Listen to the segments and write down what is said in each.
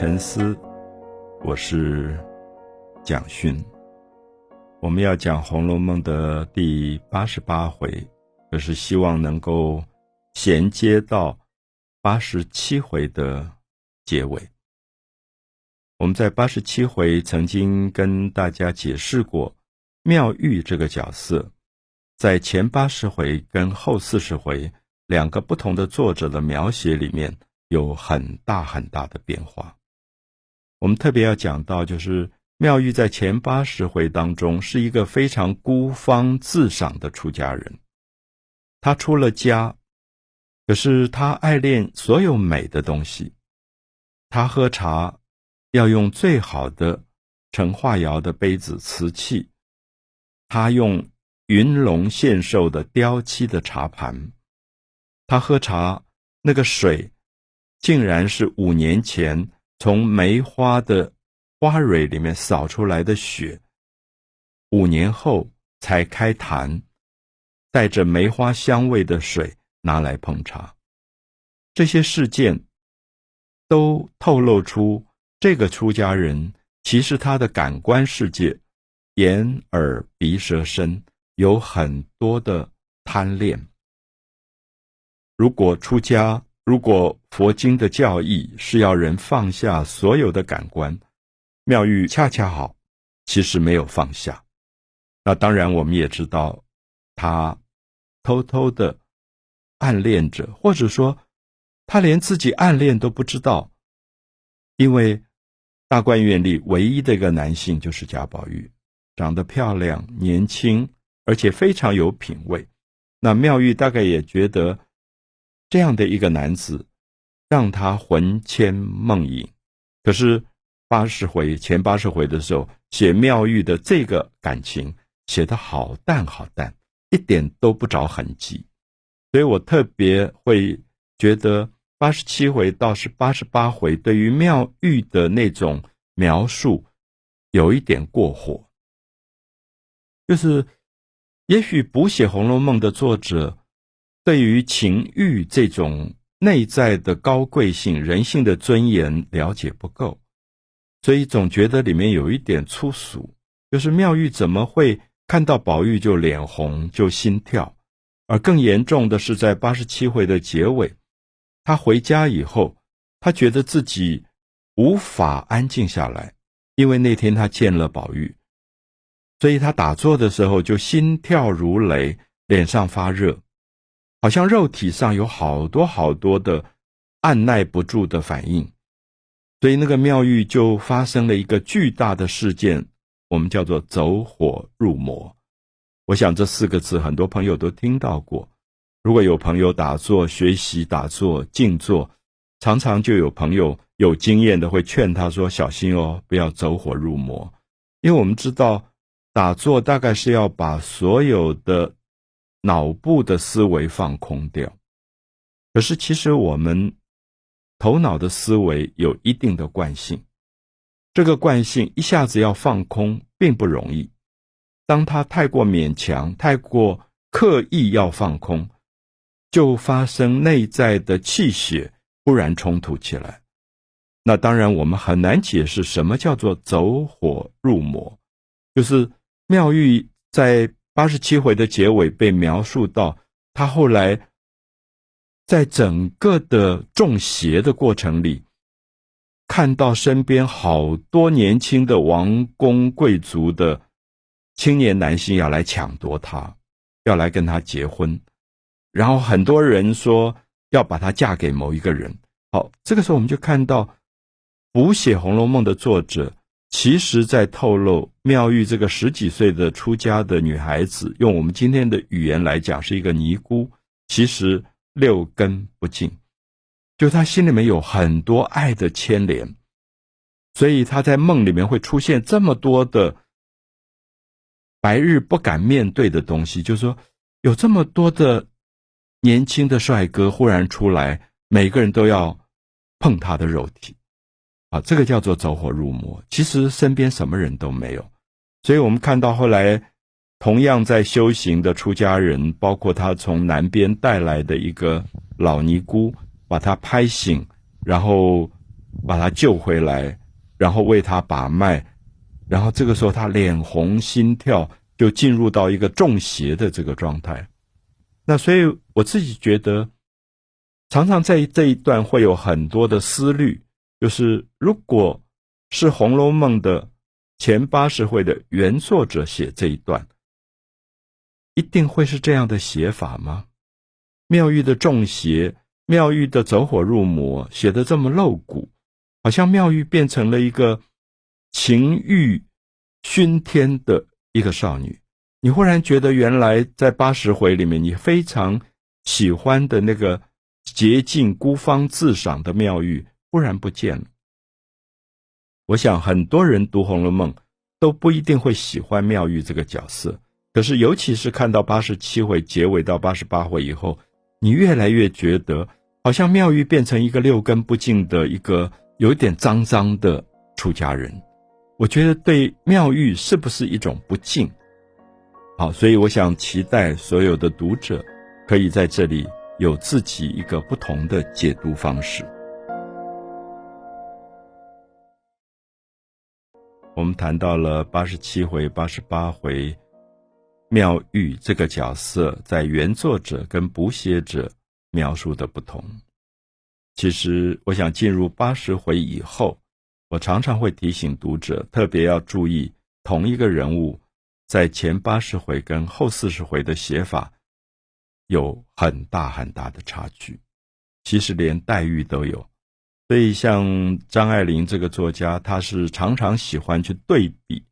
沉思，我是蒋勋。我们要讲《红楼梦》的第八十八回，就是希望能够衔接到八十七回的结尾。我们在八十七回曾经跟大家解释过，妙玉这个角色，在前八十回跟后四十回两个不同的作者的描写里面。有很大很大的变化。我们特别要讲到，就是妙玉在前八十回当中是一个非常孤芳自赏的出家人。他出了家，可是他爱恋所有美的东西。他喝茶要用最好的陈化窑的杯子瓷器，他用云龙献寿的雕漆的茶盘。他喝茶那个水。竟然是五年前从梅花的花蕊里面扫出来的雪，五年后才开坛，带着梅花香味的水拿来烹茶。这些事件都透露出这个出家人其实他的感官世界，眼耳鼻舌身有很多的贪恋。如果出家，如果佛经的教义是要人放下所有的感官，妙玉恰恰好，其实没有放下。那当然，我们也知道，他偷偷的暗恋着，或者说，他连自己暗恋都不知道。因为大观园里唯一的一个男性就是贾宝玉，长得漂亮、年轻，而且非常有品味。那妙玉大概也觉得。这样的一个男子，让他魂牵梦萦。可是八十回前八十回的时候，写妙玉的这个感情写得好淡好淡，一点都不着痕迹。所以我特别会觉得八十七回到是八十八回，对于妙玉的那种描述有一点过火。就是也许补写《红楼梦》的作者。对于情欲这种内在的高贵性、人性的尊严了解不够，所以总觉得里面有一点粗俗。就是妙玉怎么会看到宝玉就脸红、就心跳？而更严重的是，在八十七回的结尾，他回家以后，他觉得自己无法安静下来，因为那天他见了宝玉，所以他打坐的时候就心跳如雷，脸上发热。好像肉体上有好多好多的按耐不住的反应，所以那个妙玉就发生了一个巨大的事件，我们叫做走火入魔。我想这四个字很多朋友都听到过。如果有朋友打坐学习打坐静坐，常常就有朋友有经验的会劝他说：“小心哦，不要走火入魔。”因为我们知道打坐大概是要把所有的。脑部的思维放空掉，可是其实我们头脑的思维有一定的惯性，这个惯性一下子要放空并不容易。当他太过勉强、太过刻意要放空，就发生内在的气血忽然冲突起来。那当然我们很难解释什么叫做走火入魔，就是妙玉在。八十七回的结尾被描述到，他后来在整个的中邪的过程里，看到身边好多年轻的王公贵族的青年男性要来抢夺他，要来跟他结婚，然后很多人说要把她嫁给某一个人。好，这个时候我们就看到补写《红楼梦》的作者。其实，在透露妙玉这个十几岁的出家的女孩子，用我们今天的语言来讲，是一个尼姑。其实六根不净，就她心里面有很多爱的牵连，所以她在梦里面会出现这么多的白日不敢面对的东西。就是说，有这么多的年轻的帅哥忽然出来，每个人都要碰她的肉体。啊，这个叫做走火入魔。其实身边什么人都没有，所以我们看到后来，同样在修行的出家人，包括他从南边带来的一个老尼姑，把他拍醒，然后把他救回来，然后为他把脉，然后这个时候他脸红心跳，就进入到一个中邪的这个状态。那所以我自己觉得，常常在这一段会有很多的思虑，就是如果是《红楼梦》的前八十回的原作者写这一段，一定会是这样的写法吗？妙玉的中邪，妙玉的走火入魔，写的这么露骨，好像妙玉变成了一个情欲熏天的一个少女。你忽然觉得，原来在八十回里面，你非常喜欢的那个洁净孤芳自赏的妙玉，忽然不见了。我想很多人读《红楼梦》都不一定会喜欢妙玉这个角色，可是尤其是看到八十七回结尾到八十八回以后，你越来越觉得，好像妙玉变成一个六根不净的一个有点脏脏的出家人。我觉得对妙玉是不是一种不敬？好，所以我想期待所有的读者可以在这里有自己一个不同的解读方式。我们谈到了八十七回、八十八回，妙玉这个角色在原作者跟补写者描述的不同。其实，我想进入八十回以后，我常常会提醒读者，特别要注意同一个人物。在前八十回跟后四十回的写法有很大很大的差距，其实连黛玉都有。所以像张爱玲这个作家，他是常常喜欢去对比《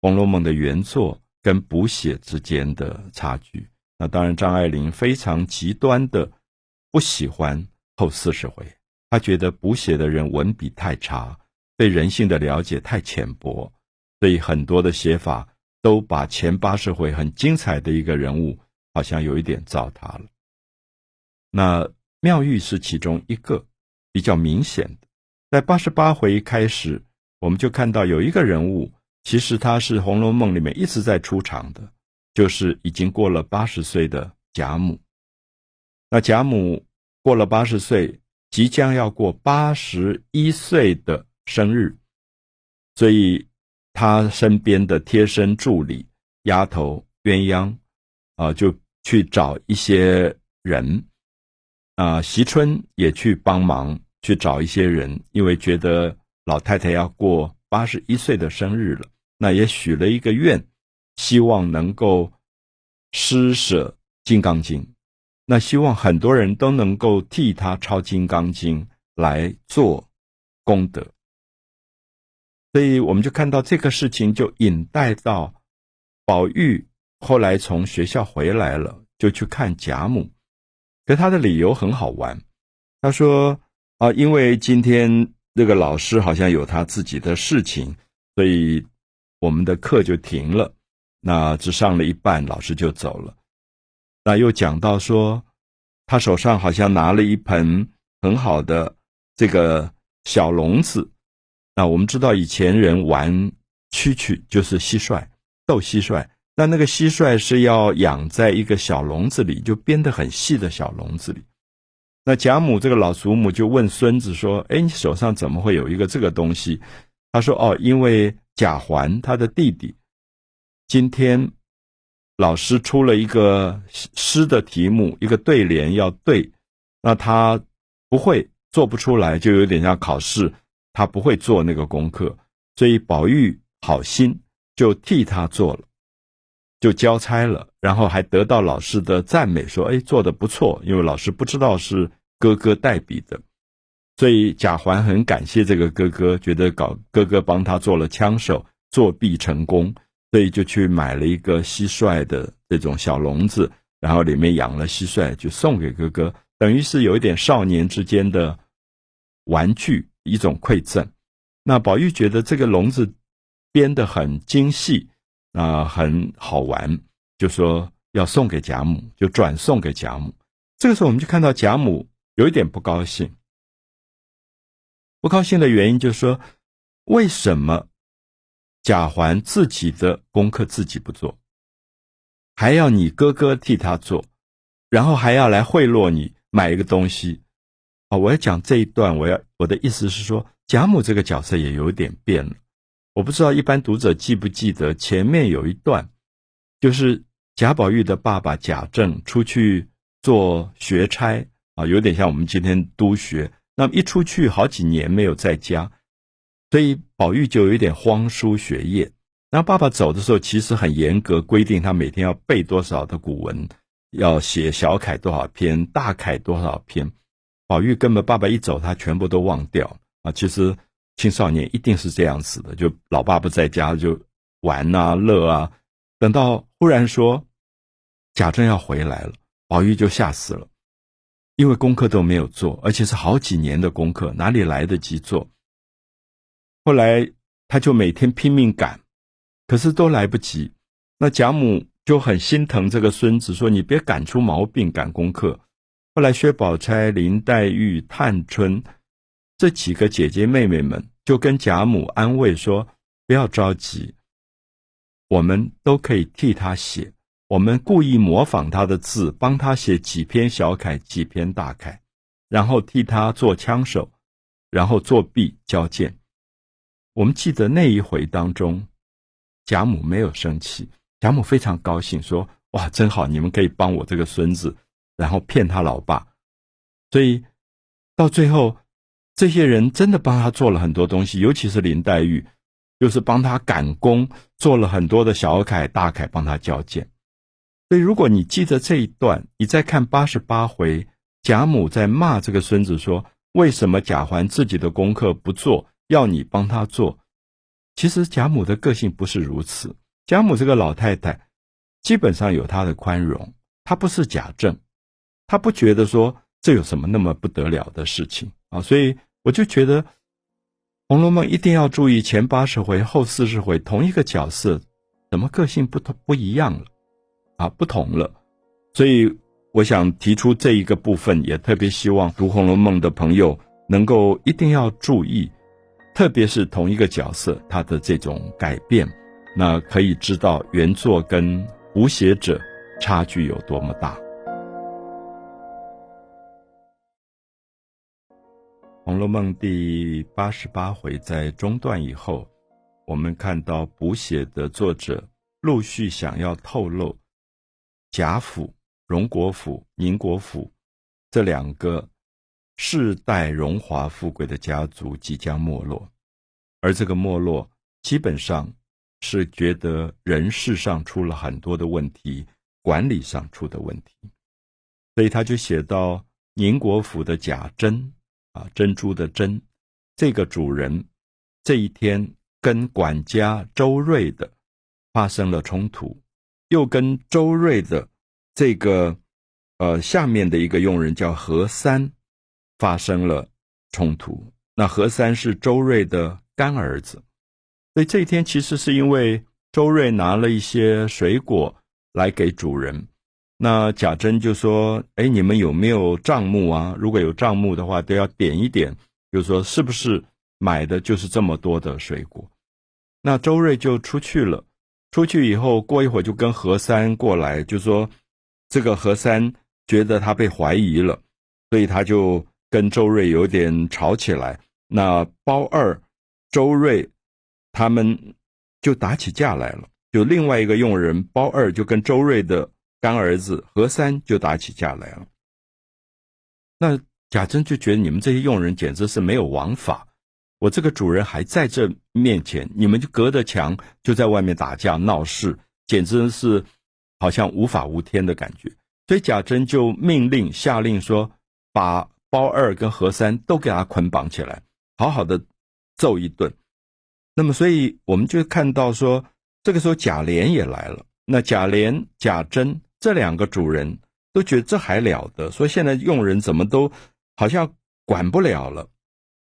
红楼梦》的原作跟补写之间的差距。那当然，张爱玲非常极端的不喜欢后四十回，他觉得补写的人文笔太差，对人性的了解太浅薄，所以很多的写法。都把前八十回很精彩的一个人物，好像有一点糟蹋了。那妙玉是其中一个比较明显的，在八十八回开始，我们就看到有一个人物，其实他是《红楼梦》里面一直在出场的，就是已经过了八十岁的贾母。那贾母过了八十岁，即将要过八十一岁的生日，所以。他身边的贴身助理丫头鸳鸯，啊，就去找一些人，啊，席春也去帮忙去找一些人，因为觉得老太太要过八十一岁的生日了，那也许了一个愿，希望能够施舍《金刚经》，那希望很多人都能够替他抄《金刚经》来做功德。所以我们就看到这个事情，就引带到宝玉后来从学校回来了，就去看贾母。可他的理由很好玩，他说：“啊，因为今天这个老师好像有他自己的事情，所以我们的课就停了。那只上了一半，老师就走了。那又讲到说，他手上好像拿了一盆很好的这个小笼子。”那我们知道以前人玩蛐蛐就是蟋蟀斗蟋蟀，那那个蟋蟀是要养在一个小笼子里，就编得很细的小笼子里。那贾母这个老祖母就问孙子说：“哎，你手上怎么会有一个这个东西？”他说：“哦，因为贾环他的弟弟今天老师出了一个诗的题目，一个对联要对，那他不会做不出来，就有点像考试。”他不会做那个功课，所以宝玉好心就替他做了，就交差了，然后还得到老师的赞美，说：“哎，做的不错。”因为老师不知道是哥哥代笔的，所以贾环很感谢这个哥哥，觉得搞哥哥帮他做了枪手，作弊成功，所以就去买了一个蟋蟀的这种小笼子，然后里面养了蟋蟀，就送给哥哥，等于是有一点少年之间的玩具。一种馈赠，那宝玉觉得这个笼子编得很精细啊，很好玩，就说要送给贾母，就转送给贾母。这个时候，我们就看到贾母有一点不高兴。不高兴的原因就是说，为什么贾环自己的功课自己不做，还要你哥哥替他做，然后还要来贿赂你买一个东西？啊，我要讲这一段，我要我的意思是说，贾母这个角色也有点变了。我不知道一般读者记不记得前面有一段，就是贾宝玉的爸爸贾政出去做学差啊，有点像我们今天督学。那么一出去好几年没有在家，所以宝玉就有点荒疏学业。那爸爸走的时候，其实很严格规定他每天要背多少的古文，要写小楷多少篇，大楷多少篇。宝玉根本爸爸一走，他全部都忘掉啊！其实青少年一定是这样子的，就老爸不在家就玩啊乐啊，等到忽然说贾政要回来了，宝玉就吓死了，因为功课都没有做，而且是好几年的功课，哪里来得及做？后来他就每天拼命赶，可是都来不及。那贾母就很心疼这个孙子，说：“你别赶出毛病，赶功课。”后来，薛宝钗、林黛玉、探春这几个姐姐妹妹们就跟贾母安慰说：“不要着急，我们都可以替他写。我们故意模仿他的字，帮他写几篇小楷、几篇大楷，然后替他做枪手，然后作弊交件。我们记得那一回当中，贾母没有生气，贾母非常高兴，说：‘哇，真好，你们可以帮我这个孙子。’”然后骗他老爸，所以到最后，这些人真的帮他做了很多东西，尤其是林黛玉，就是帮他赶工，做了很多的小楷、大楷，帮他交件。所以，如果你记得这一段，你再看八十八回，贾母在骂这个孙子说：“为什么贾环自己的功课不做，要你帮他做？”其实贾母的个性不是如此。贾母这个老太太，基本上有她的宽容，她不是贾政。她不觉得说这有什么那么不得了的事情啊，所以我就觉得《红楼梦》一定要注意前八十回、后四十回同一个角色怎么个性不同不一样了啊，不同了。所以我想提出这一个部分，也特别希望读《红楼梦》的朋友能够一定要注意，特别是同一个角色他的这种改变，那可以知道原作跟无写者差距有多么大。《红楼梦》第八十八回在中段以后，我们看到补写的作者陆续想要透露贾府、荣国府、宁国府这两个世代荣华富贵的家族即将没落，而这个没落基本上是觉得人事上出了很多的问题，管理上出的问题，所以他就写到宁国府的贾珍。啊，珍珠的珍，这个主人这一天跟管家周瑞的发生了冲突，又跟周瑞的这个呃下面的一个佣人叫何三发生了冲突。那何三是周瑞的干儿子，所以这一天其实是因为周瑞拿了一些水果来给主人。那贾珍就说：“哎，你们有没有账目啊？如果有账目的话，都要点一点，就是说是不是买的就是这么多的水果？”那周瑞就出去了。出去以后，过一会儿就跟何三过来，就说：“这个何三觉得他被怀疑了，所以他就跟周瑞有点吵起来。那包二、周瑞他们就打起架来了。就另外一个佣人包二就跟周瑞的。”干儿子何三就打起架来了。那贾珍就觉得你们这些佣人简直是没有王法。我这个主人还在这面前，你们就隔着墙就在外面打架闹事，简直是好像无法无天的感觉。所以贾珍就命令下令说，把包二跟何三都给他捆绑起来，好好的揍一顿。那么，所以我们就看到说，这个时候贾琏也来了。那贾琏、贾珍。这两个主人都觉得这还了得，说现在佣人怎么都好像管不了了。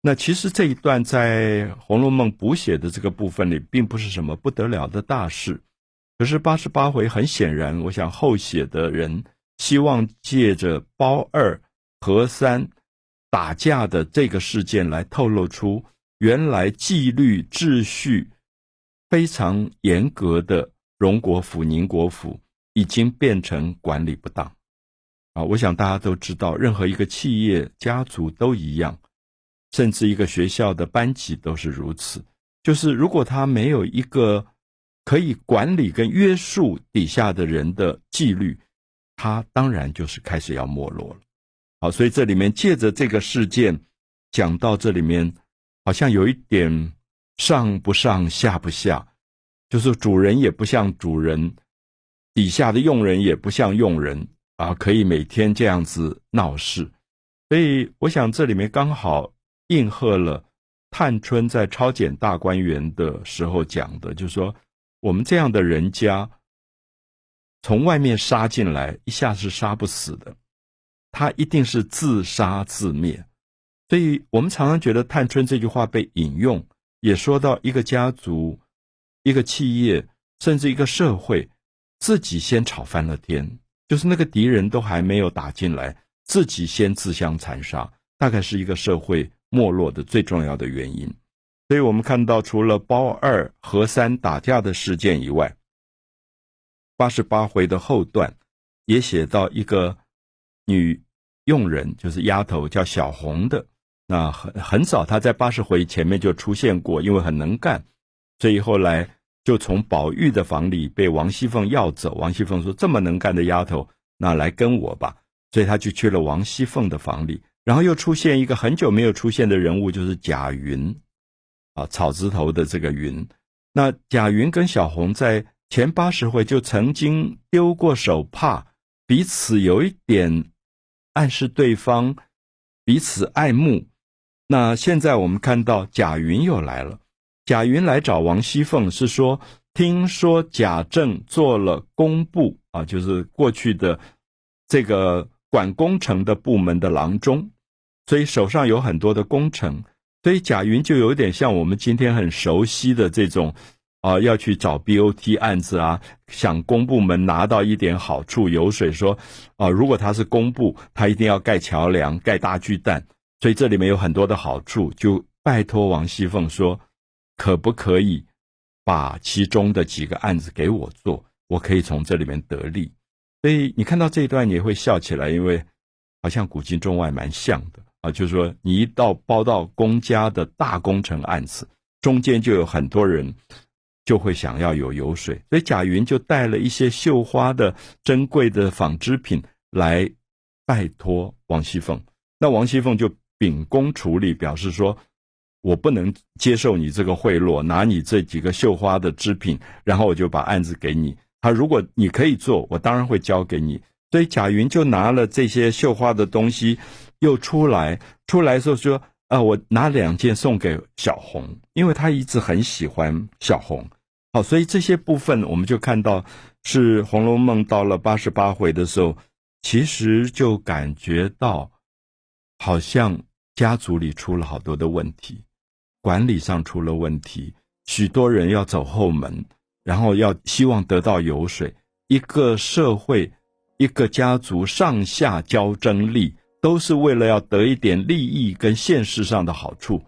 那其实这一段在《红楼梦》补写的这个部分里，并不是什么不得了的大事。可是八十八回很显然，我想后写的人希望借着包二、和三打架的这个事件来透露出原来纪律秩序非常严格的荣国府、宁国府。已经变成管理不当，啊，我想大家都知道，任何一个企业、家族都一样，甚至一个学校的班级都是如此。就是如果他没有一个可以管理跟约束底下的人的纪律，他当然就是开始要没落了。好，所以这里面借着这个事件讲到这里面，好像有一点上不上下不下，就是主人也不像主人，底下的佣人也不像佣人啊，可以每天这样子闹事。所以我想这里面刚好应和了探春在超检大观园的时候讲的，就是说我们这样的人家从外面杀进来，一下是杀不死的。他一定是自杀自灭，所以我们常常觉得探春这句话被引用，也说到一个家族、一个企业，甚至一个社会，自己先吵翻了天，就是那个敌人都还没有打进来，自己先自相残杀，大概是一个社会没落的最重要的原因。所以我们看到，除了包二和三打架的事件以外，八十八回的后段也写到一个女。佣人就是丫头，叫小红的。那很很早，她在八十回前面就出现过，因为很能干，所以后来就从宝玉的房里被王熙凤要走。王熙凤说：“这么能干的丫头，那来跟我吧。”所以她就去了王熙凤的房里。然后又出现一个很久没有出现的人物，就是贾云，啊，草字头的这个云。那贾云跟小红在前八十回就曾经丢过手帕，彼此有一点。暗示对方彼此爱慕。那现在我们看到贾云又来了。贾云来找王熙凤是说，听说贾政做了工部啊，就是过去的这个管工程的部门的郎中，所以手上有很多的工程。所以贾云就有点像我们今天很熟悉的这种。啊，要去找 BOT 案子啊，想公部门拿到一点好处，油水说，啊，如果他是工部，他一定要盖桥梁、盖大巨蛋，所以这里面有很多的好处，就拜托王熙凤说，可不可以把其中的几个案子给我做，我可以从这里面得利。所以你看到这一段也会笑起来，因为好像古今中外蛮像的啊，就是说你一到包到公家的大工程案子，中间就有很多人。就会想要有油水，所以贾云就带了一些绣花的珍贵的纺织品来拜托王熙凤。那王熙凤就秉公处理，表示说：“我不能接受你这个贿赂，拿你这几个绣花的织品，然后我就把案子给你。他如果你可以做，我当然会交给你。”所以贾云就拿了这些绣花的东西，又出来，出来时候说：“啊，我拿两件送给小红，因为他一直很喜欢小红。”好，所以这些部分我们就看到，是《红楼梦》到了八十八回的时候，其实就感觉到，好像家族里出了好多的问题，管理上出了问题，许多人要走后门，然后要希望得到油水，一个社会，一个家族上下交争力，都是为了要得一点利益跟现实上的好处。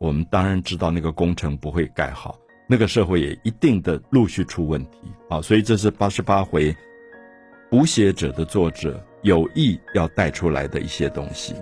我们当然知道那个工程不会盖好。那个社会也一定的陆续出问题啊，所以这是八十八回补写者的作者有意要带出来的一些东西。